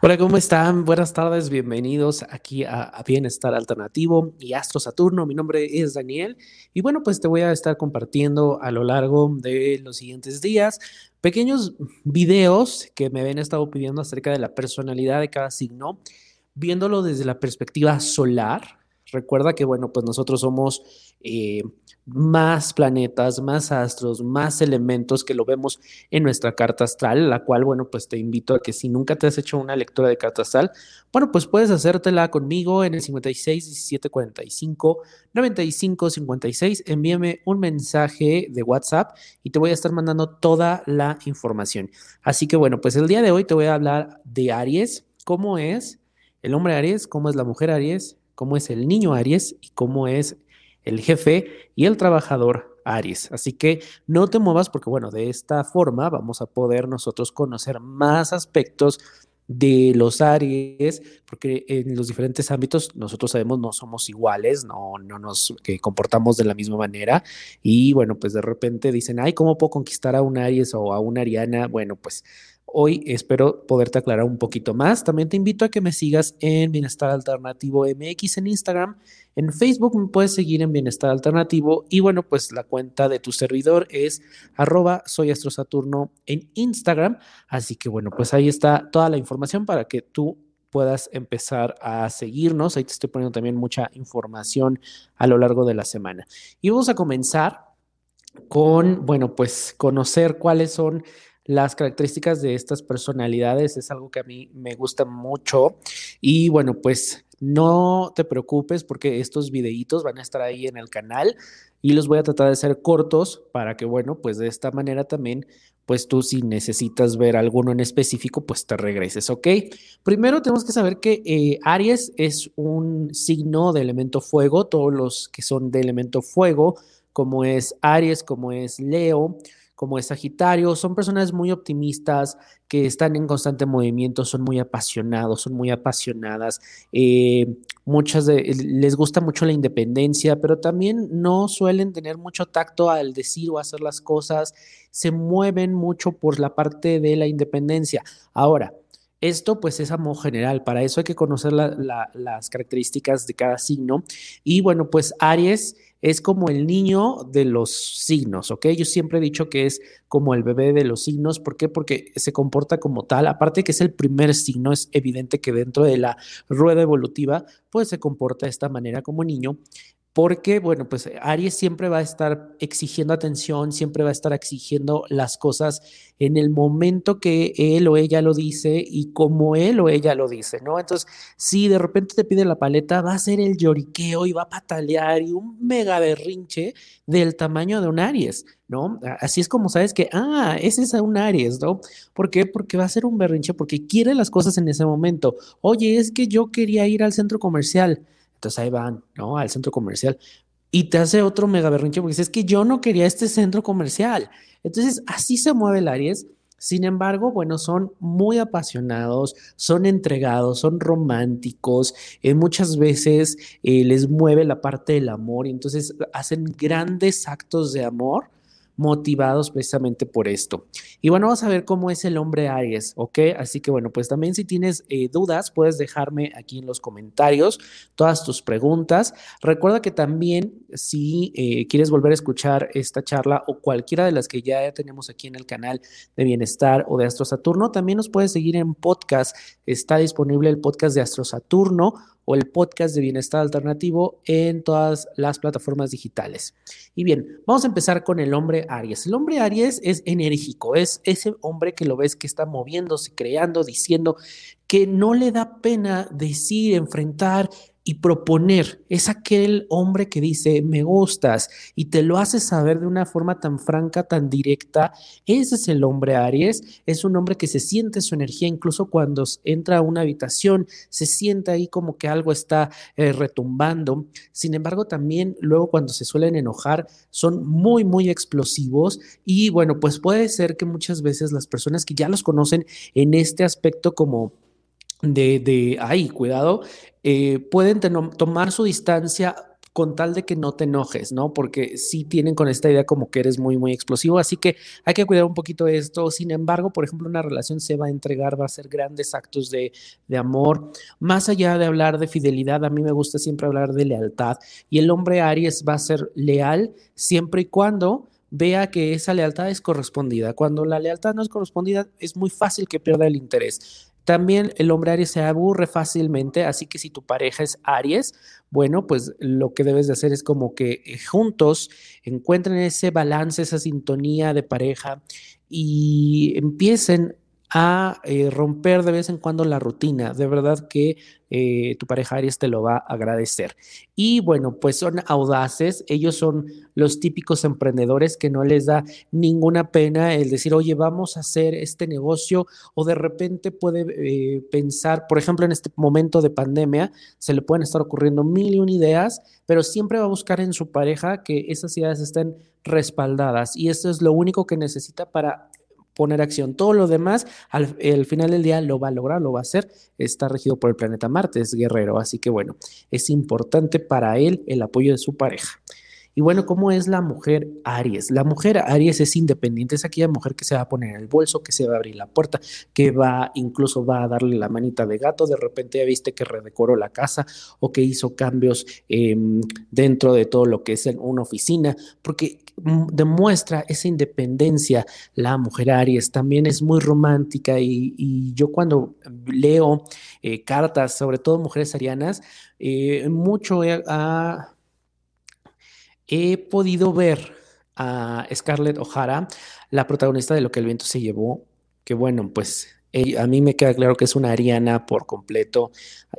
Hola, ¿cómo están? Buenas tardes, bienvenidos aquí a, Bienestar Alternativo y Astro Saturno. Mi nombre es Daniel y bueno, pues te voy a estar compartiendo a lo largo de los siguientes días pequeños videos que me habían estado pidiendo acerca de la personalidad de cada signo, viéndolo desde la perspectiva solar. Recuerda que, bueno, pues nosotros somos eh, más planetas, más astros, más elementos que lo vemos en nuestra carta astral, la cual, bueno, pues te invito a que si nunca te has hecho una lectura de carta astral, bueno, pues puedes hacértela conmigo en el 56 17 45 95 56. Envíame un mensaje de WhatsApp y te voy a estar mandando toda la información. Así que, bueno, pues el día de hoy te voy a hablar de Aries, cómo es el hombre Aries, cómo es la mujer Aries, cómo es el niño Aries y cómo es el jefe y el trabajador Aries. Así que no te muevas porque, bueno, de esta forma vamos a poder nosotros conocer más aspectos de los Aries, porque en los diferentes ámbitos nosotros sabemos no somos iguales, no, no nos eh, comportamos de la misma manera y bueno, pues de repente dicen, ay, ¿cómo puedo conquistar a un Aries o a una Ariana? Bueno, pues Hoy espero poderte aclarar un poquito más. También te invito a que me sigas en Bienestar Alternativo MX en Instagram. En Facebook me puedes seguir en Bienestar Alternativo. Y bueno, pues la cuenta de tu servidor es arroba soy Saturno en Instagram. Así que bueno, pues ahí está toda la información para que tú puedas empezar a seguirnos. Ahí te estoy poniendo también mucha información a lo largo de la semana. Y vamos a comenzar con, bueno, pues conocer cuáles son las características de estas personalidades es algo que a mí me gusta mucho y bueno, pues no te preocupes porque estos videitos van a estar ahí en el canal y los voy a tratar de hacer cortos para que bueno, pues de esta manera también pues tú si necesitas ver alguno en específico, pues te regreses, ¿ok? Primero tenemos que saber que eh, Aries es un signo de elemento fuego, todos los que son de elemento fuego, como es Aries, como es Leo, como es Sagitario, son personas muy optimistas, que están en constante movimiento, son muy apasionados, son muy apasionadas, eh, muchas de, les gusta mucho la independencia, pero también no suelen tener mucho tacto al decir o hacer las cosas, se mueven mucho por la parte de la independencia. Ahora, esto pues es a modo general, para eso hay que conocer las características de cada signo. Y bueno, pues Aries es como el niño de los signos, ¿ok? Yo siempre he dicho que es como el bebé de los signos, ¿por qué? Porque se comporta como tal, aparte que es el primer signo, es evidente que dentro de la rueda evolutiva, pues se comporta de esta manera como niño, porque, bueno, pues Aries siempre va a estar exigiendo atención, siempre va a estar exigiendo las cosas en el momento que él o ella lo dice y como él o ella lo dice, ¿no? Entonces, si de repente te pide la paleta, va a ser el lloriqueo y va a patalear y un mega berrinche del tamaño de un Aries, ¿no? Así es como sabes que, ah, ese es un Aries, ¿no? ¿Por qué? Porque va a ser un berrinche, porque quiere las cosas en ese momento. Oye, es que yo quería ir al centro comercial entonces ahí van, ¿no? Al centro comercial. Y te hace otro mega berrinche porque dice, es que yo no quería este centro comercial. Entonces, así se mueve el Aries. Sin embargo, bueno, son muy apasionados, son entregados, son románticos, eh, muchas veces eh, les mueve la parte del amor y entonces hacen grandes actos de amor motivados precisamente por esto. Y bueno, vamos a ver cómo es el hombre Aries, ¿ok? Así que bueno, pues también si tienes eh, dudas, puedes dejarme aquí en los comentarios todas tus preguntas. Recuerda que también si eh, quieres volver a escuchar esta charla o cualquiera de las que ya tenemos aquí en el canal de Bienestar o de Astro Saturno, también nos puedes seguir en podcast. Está disponible el podcast de Astro Saturno o el podcast de Bienestar Alternativo en todas las plataformas digitales. Y bien, vamos a empezar con el hombre Aries. El hombre Aries es enérgico, es ese hombre que lo ves que está moviéndose, creando, diciendo, que no le da pena decir, enfrentar y proponer. Es aquel hombre que dice, me gustas y te lo hace saber de una forma tan franca, tan directa. Ese es el hombre Aries. Es un hombre que se siente su energía incluso cuando entra a una habitación, se siente ahí como que algo está eh, retumbando. Sin embargo, también luego cuando se suelen enojar son muy, muy explosivos y bueno, pues puede ser que muchas veces las personas que ya los conocen en este aspecto como de, de ay, cuidado, eh, pueden tomar su distancia con tal de que no te enojes, ¿no? Porque sí tienen con esta idea como que eres muy, muy explosivo, así que hay que cuidar un poquito esto. Sin embargo, por ejemplo, una relación se va a entregar, va a hacer grandes actos de, de amor. Más allá de hablar de fidelidad, a mí me gusta siempre hablar de lealtad. Y el hombre Aries va a ser leal siempre y cuando vea que esa lealtad es correspondida. Cuando la lealtad no es correspondida, es muy fácil que pierda el interés. También el hombre Aries se aburre fácilmente, así que si tu pareja es Aries, bueno, pues lo que debes de hacer es como que eh, juntos encuentren ese balance, esa sintonía de pareja y empiecen a eh, romper de vez en cuando la rutina. De verdad que eh, tu pareja Aries te lo va a agradecer. Y bueno, pues son audaces, ellos son los típicos emprendedores que no les da ninguna pena el decir, oye, vamos a hacer este negocio o de repente puede eh, pensar, por ejemplo, en este momento de pandemia, se le pueden estar ocurriendo mil y un ideas, pero siempre va a buscar en su pareja que esas ideas estén respaldadas y eso es lo único que necesita para poner acción. Todo lo demás, al, final del día lo va a lograr, lo va a hacer. Está regido por el planeta Marte, es guerrero. Así que bueno, es importante para él el apoyo de su pareja. Y bueno, ¿cómo es la mujer Aries? La mujer Aries es independiente, es aquella mujer que se va a poner en el bolso, que se va a abrir la puerta, que va, incluso va a darle la manita de gato, de repente ya viste que redecoró la casa o que hizo cambios em, dentro de todo lo que es una oficina, porque demuestra esa independencia la mujer Aries, también es muy romántica y, yo cuando leo eh, cartas, sobre todo mujeres arianas, eh, mucho he podido ver a Scarlett O'Hara, la protagonista de Lo que el viento se llevó, que bueno, pues a mí me queda claro que es una ariana por completo,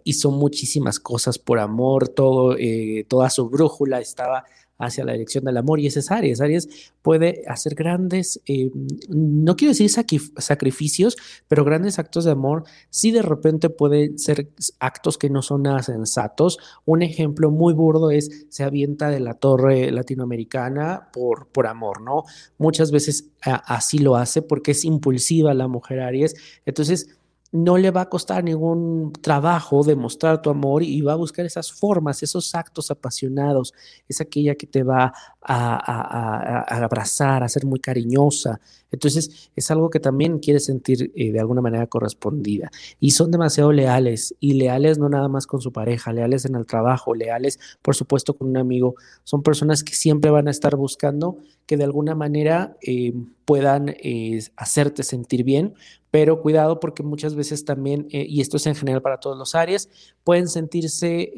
hizo muchísimas cosas por amor, todo, eh, toda su brújula estaba hacia la dirección del amor y ese es Aries. Aries puede hacer grandes, eh, no quiero decir sacrificios, pero grandes actos de amor. Sí de repente pueden ser actos que no son nada sensatos. Un ejemplo muy burdo es se avienta de la torre latinoamericana por, por amor, ¿no? Muchas veces así lo hace porque es impulsiva la mujer Aries. Entonces, no le va a costar ningún trabajo demostrar tu amor y va a buscar esas formas, esos actos apasionados. Es aquella que te va a, abrazar, a ser muy cariñosa. Entonces es algo que también quiere sentir eh, de alguna manera correspondida. Y son demasiado leales y leales no nada más con su pareja, leales en el trabajo, leales por supuesto con un amigo. Son personas que siempre van a estar buscando que de alguna manera eh, puedan eh, hacerte sentir bien, pero cuidado porque muchas veces también, y esto es en general para todos los áreas, pueden sentirse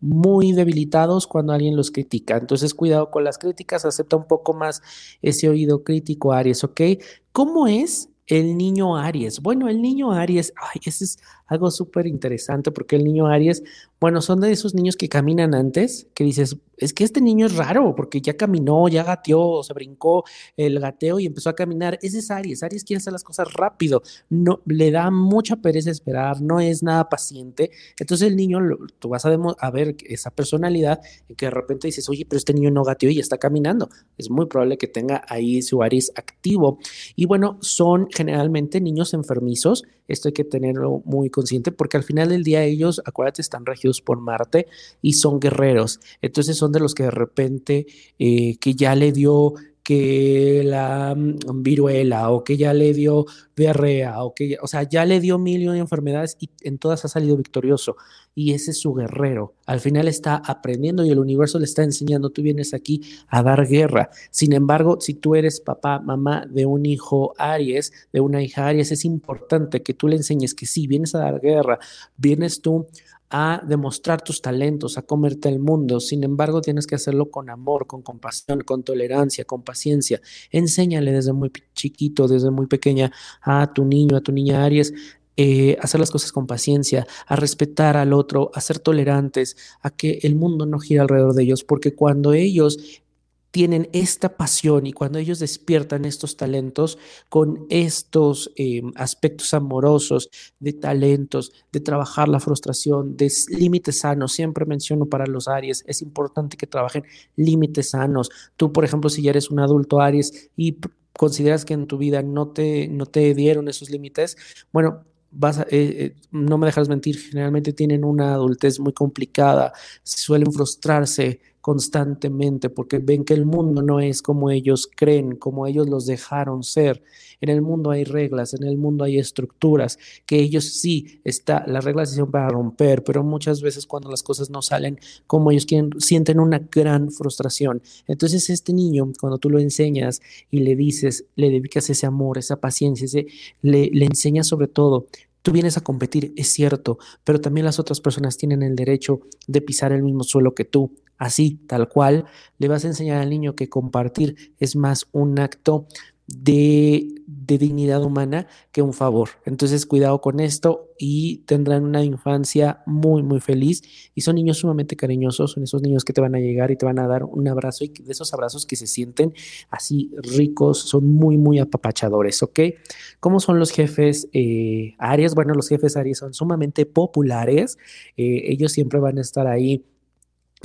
muy debilitados cuando alguien los critica. Entonces, cuidado con las críticas, acepta un poco más ese oído crítico, Aries, ¿ok? ¿Cómo es el niño Aries? Bueno, el niño Aries, ay, ese es algo súper interesante porque el niño Aries, bueno, son de esos niños que caminan antes, que dices, es que este niño es raro porque ya caminó, ya gateó, se brincó el gateo y empezó a caminar. Ese es Aries. Aries quiere hacer las cosas rápido, no le da mucha pereza esperar, no es nada paciente. Entonces el niño, tú vas a, ver esa personalidad que de repente dices, oye, pero este niño no gateó y ya está caminando. Es muy probable que tenga ahí su Aries activo. Y bueno, son generalmente niños enfermizos. Esto hay que tenerlo muy consciente porque al final del día ellos, acuérdate, están regidos por Marte y son guerreros. Entonces son de los que de repente eh, que ya le dio que la mm, viruela o que ya le dio diarrea o que ya, o sea, ya le dio mil y enfermedades y en todas ha salido victorioso. Y ese es su guerrero. Al final está aprendiendo y el universo le está enseñando, tú vienes aquí a dar guerra. Sin embargo, si tú eres papá, mamá de un hijo Aries, de una hija Aries, es importante que tú le enseñes que sí, vienes a dar guerra, vienes tú a demostrar tus talentos, a comerte el mundo. Sin embargo, tienes que hacerlo con amor, con compasión, con tolerancia, con paciencia. Enséñale desde muy chiquito, desde muy pequeña a tu niño, a tu niña Aries, eh, hacer las cosas con paciencia, a respetar al otro, a ser tolerantes, a que el mundo no gira alrededor de ellos, porque cuando ellos tienen esta pasión y cuando ellos despiertan estos talentos con estos eh, aspectos amorosos, de talentos, de trabajar la frustración, de límites sanos, siempre menciono para los Aries, es importante que trabajen límites sanos. Tú, por ejemplo, si ya eres un adulto Aries y consideras que en tu vida no te, no te dieron esos límites, bueno, vas eh, eh, no me dejas mentir, generalmente tienen una adultez muy complicada, suelen frustrarse constantemente porque ven que el mundo no es como ellos creen, como ellos los dejaron ser. En el mundo hay reglas, en el mundo hay estructuras, que ellos sí, está, las reglas se para romper, pero muchas veces cuando las cosas no salen como ellos quieren, sienten una gran frustración. Entonces este niño, cuando tú lo enseñas y le dices, le dedicas ese amor, esa paciencia, ese, le, le enseñas sobre todo Tú vienes a competir, es cierto, pero también las otras personas tienen el derecho de pisar el mismo suelo que tú. Así, tal cual, le vas a enseñar al niño que compartir es más un acto de, dignidad humana que un favor. Entonces, cuidado con esto y tendrán una infancia muy, muy feliz. Y son niños sumamente cariñosos, son esos niños que te van a llegar y te van a dar un abrazo y de esos abrazos que se sienten así ricos, son muy, muy apapachadores, ¿ok? ¿Cómo son los jefes eh, Aries? Bueno, los jefes Aries son sumamente populares. Eh, ellos siempre van a estar ahí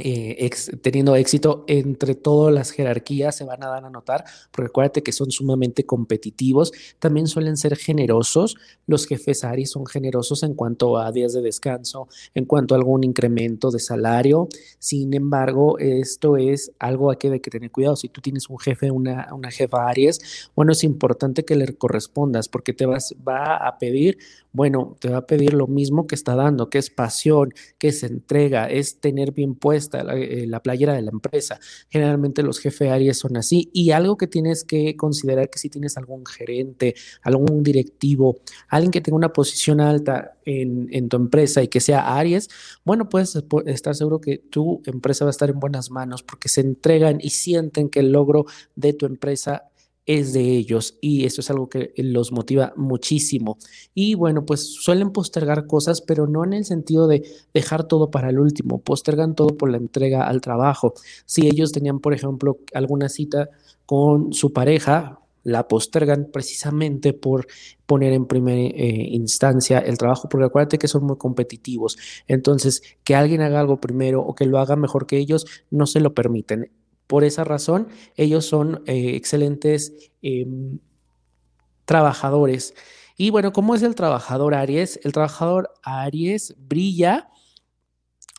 eh, teniendo éxito entre todas las jerarquías se van a dar a notar, porque acuérdate que son sumamente competitivos, también suelen ser generosos, los jefes ARI son generosos en cuanto a días de descanso, en cuanto a algún incremento de salario, sin embargo, esto es algo a que hay que tener cuidado, si tú tienes un jefe, una, una jefa Aries, bueno, es importante que le correspondas, porque te vas, va a pedir bueno, te va a pedir lo mismo que está dando, que es pasión, que es entrega, es tener bien eh, la, playera de la empresa. Generalmente los jefes Aries son así. Y algo que tienes que considerar que si tienes algún gerente, algún directivo, alguien que tenga una posición alta en, en tu empresa y que sea Aries, bueno, puedes estar seguro que tu empresa va a estar en buenas manos porque se entregan y sienten que el logro de tu empresa es de ellos y eso es algo que los motiva muchísimo. Y bueno, pues suelen postergar cosas, pero no en el sentido de dejar todo para el último, postergan todo por la entrega al trabajo. Si ellos tenían, por ejemplo, alguna cita con su pareja, la postergan precisamente por poner en primera eh, instancia el trabajo, porque acuérdate que son muy competitivos. Entonces, que alguien haga algo primero o que lo haga mejor que ellos, no se lo permiten. Por esa razón, ellos son eh, excelentes em, trabajadores. Y bueno, ¿cómo es el trabajador Aries? El trabajador Aries brilla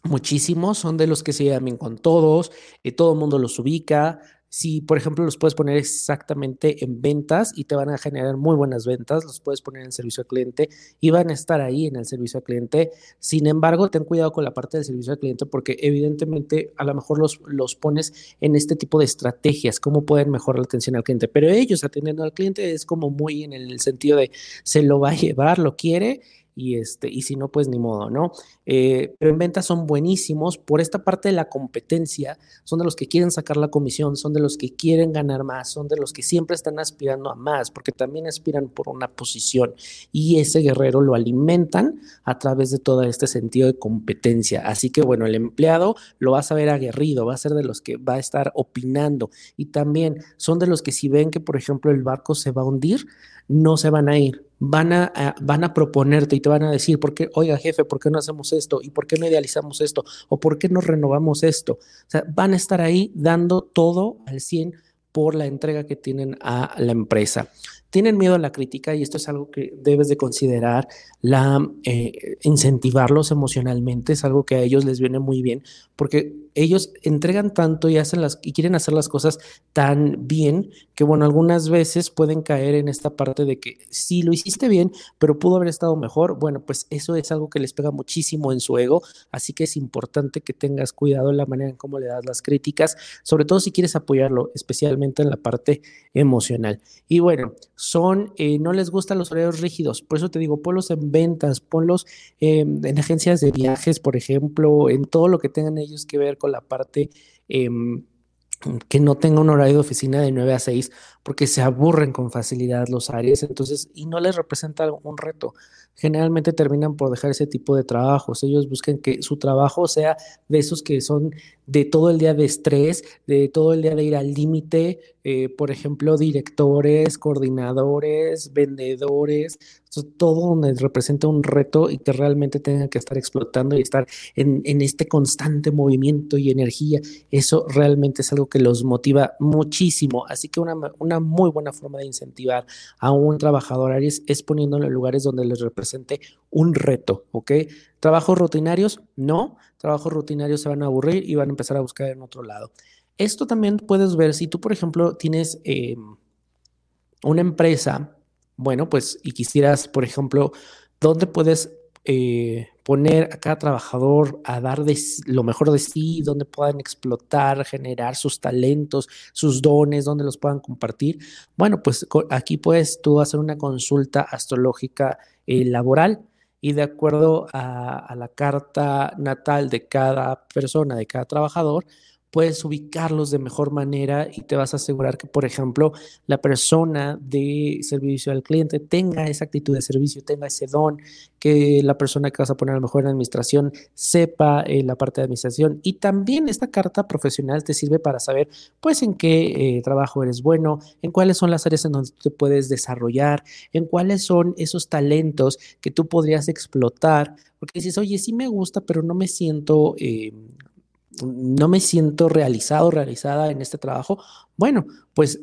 muchísimo, son de los que se llaman con todos, eh, todo el mundo los ubica, si, por ejemplo, los puedes poner exactamente en ventas y te van a generar muy buenas ventas, los puedes poner en servicio al cliente y van a estar ahí en el servicio al cliente. Sin embargo, ten cuidado con la parte del servicio al cliente porque evidentemente a lo mejor los, los pones en este tipo de estrategias, cómo pueden mejorar la atención al cliente. Pero ellos atendiendo al cliente es como muy en el sentido de se lo va a llevar, lo quiere y, este, y si no, pues ni modo, ¿no? Eh, pero en ventas son buenísimos por esta parte de la competencia, son de los que quieren sacar la comisión, son de los que quieren ganar más, son de los que siempre están aspirando a más, porque también aspiran por una posición y ese guerrero lo alimentan a través de todo este sentido de competencia. Así que bueno, el empleado lo va a saber aguerrido, va a ser de los que va a estar opinando y también son de los que si ven que, por ejemplo, el barco se va a hundir, no se van a ir, van a, van a proponerte y te van a decir, ¿por qué, oiga jefe, ¿por qué no hacemos esto? ¿Y por qué no idealizamos esto? ¿O por qué no renovamos esto? O sea, van a estar ahí dando todo al 100 por la entrega que tienen a la empresa tienen miedo a la crítica y esto es algo que debes de considerar, la, eh, incentivarlos emocionalmente es algo que a ellos les viene muy bien porque ellos entregan tanto y hacen las y quieren hacer las cosas tan bien que bueno, algunas veces pueden caer en esta parte de que sí lo hiciste bien, pero pudo haber estado mejor. Bueno, pues eso es algo que les pega muchísimo en su ego, así que es importante que tengas cuidado en la manera en cómo le das las críticas, sobre todo si quieres apoyarlo, especialmente en la parte emocional. Y bueno, son, eh, no les gustan los horarios rígidos, por eso te digo, ponlos en ventas, ponlos em, en agencias de viajes, por ejemplo, en todo lo que tengan ellos que ver con la parte... Em, que no tenga un horario de oficina de 9 a 6 porque se aburren con facilidad los áreas, entonces, y no les representa un reto. Generalmente terminan por dejar ese tipo de trabajos. Ellos buscan que su trabajo sea de esos que son de todo el día de estrés, de todo el día de ir al límite, eh, por ejemplo, directores, coordinadores, vendedores, todo donde representa un reto y que realmente tenga que estar explotando y estar en, este constante movimiento y energía. Eso realmente es algo que los motiva muchísimo. Así que una, una muy buena forma de incentivar a un trabajador Aries es poniéndolo en lugares donde les represente un reto, ¿ok? Trabajos rutinarios, no. Trabajos rutinarios se van a aburrir y van a empezar a buscar en otro lado. Esto también puedes ver si tú, por ejemplo, tienes eh, una empresa, bueno, pues, y quisieras, por ejemplo, dónde puedes eh, poner a cada trabajador a dar lo mejor de sí, donde puedan explotar, generar sus talentos, sus dones, donde los puedan compartir. Bueno, pues aquí puedes tú hacer una consulta astrológica eh, laboral y de acuerdo a, la carta natal de cada persona, de cada trabajador, puedes ubicarlos de mejor manera y te vas a asegurar que, por ejemplo, la persona de servicio al cliente tenga esa actitud de servicio, tenga ese don, que la persona que vas a poner a lo mejor en administración sepa eh, la parte de administración. Y también esta carta profesional te sirve para saber, pues, en qué eh, trabajo eres bueno, en cuáles son las áreas en donde te puedes desarrollar, en cuáles son esos talentos que tú podrías explotar. Porque dices, oye, sí me gusta, pero no me siento eh, no me siento realizado, realizada en este trabajo. Bueno, pues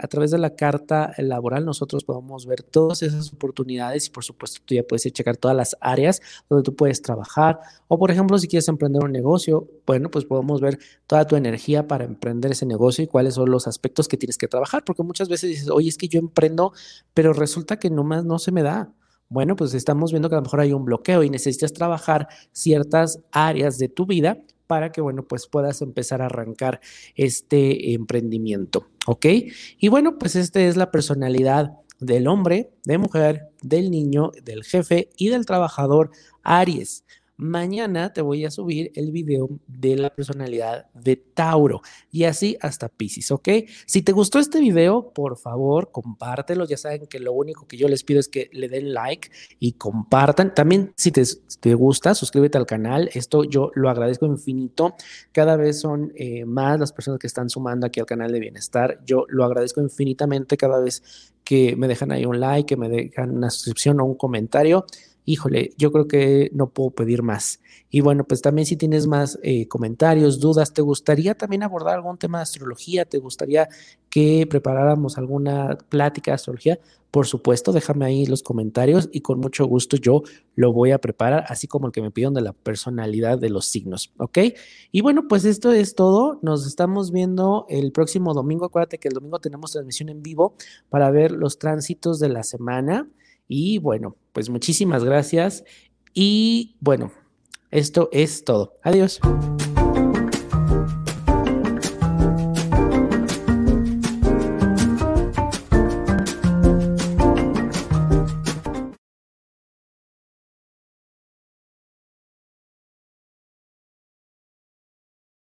a través de la carta laboral nosotros podemos ver todas esas oportunidades y por supuesto tú ya puedes checar todas las áreas donde tú puedes trabajar. O por ejemplo, si quieres emprender un negocio, bueno, pues podemos ver toda tu energía para emprender ese negocio y cuáles son los aspectos que tienes que trabajar. Porque muchas veces dices, oye, es que yo emprendo, pero resulta que nomás no se me da. Bueno, pues estamos viendo que a lo mejor hay un bloqueo y necesitas trabajar ciertas áreas de tu vida para que, bueno, pues puedas empezar a arrancar este emprendimiento, ¿ok? Y bueno, pues esta es la personalidad del hombre, de mujer, del niño, del jefe y del trabajador Aries. Mañana te voy a subir el video de la personalidad de Tauro y así hasta Pisces, ¿ok? Si te gustó este video, por favor, compártelo. Ya saben que lo único que yo les pido es que le den like y compartan. También, si te, gusta, suscríbete al canal. Esto yo lo agradezco infinito. Cada vez son eh, más las personas que están sumando aquí al canal de bienestar. Yo lo agradezco infinitamente cada vez que me dejan ahí un like, que me dejan una suscripción o un comentario híjole, yo creo que no puedo pedir más. Y bueno, pues también si tienes más eh, comentarios, dudas, ¿te gustaría también abordar algún tema de astrología? ¿Te gustaría que preparáramos alguna plática de astrología? Por supuesto, déjame ahí los comentarios y con mucho gusto yo lo voy a preparar, así como el que me pidieron de la personalidad de los signos, ¿ok? Y bueno, pues esto es todo. Nos estamos viendo el próximo domingo. Acuérdate que el domingo tenemos transmisión en vivo para ver los tránsitos de la semana. Y bueno, pues muchísimas gracias. Y bueno, esto es todo. Adiós.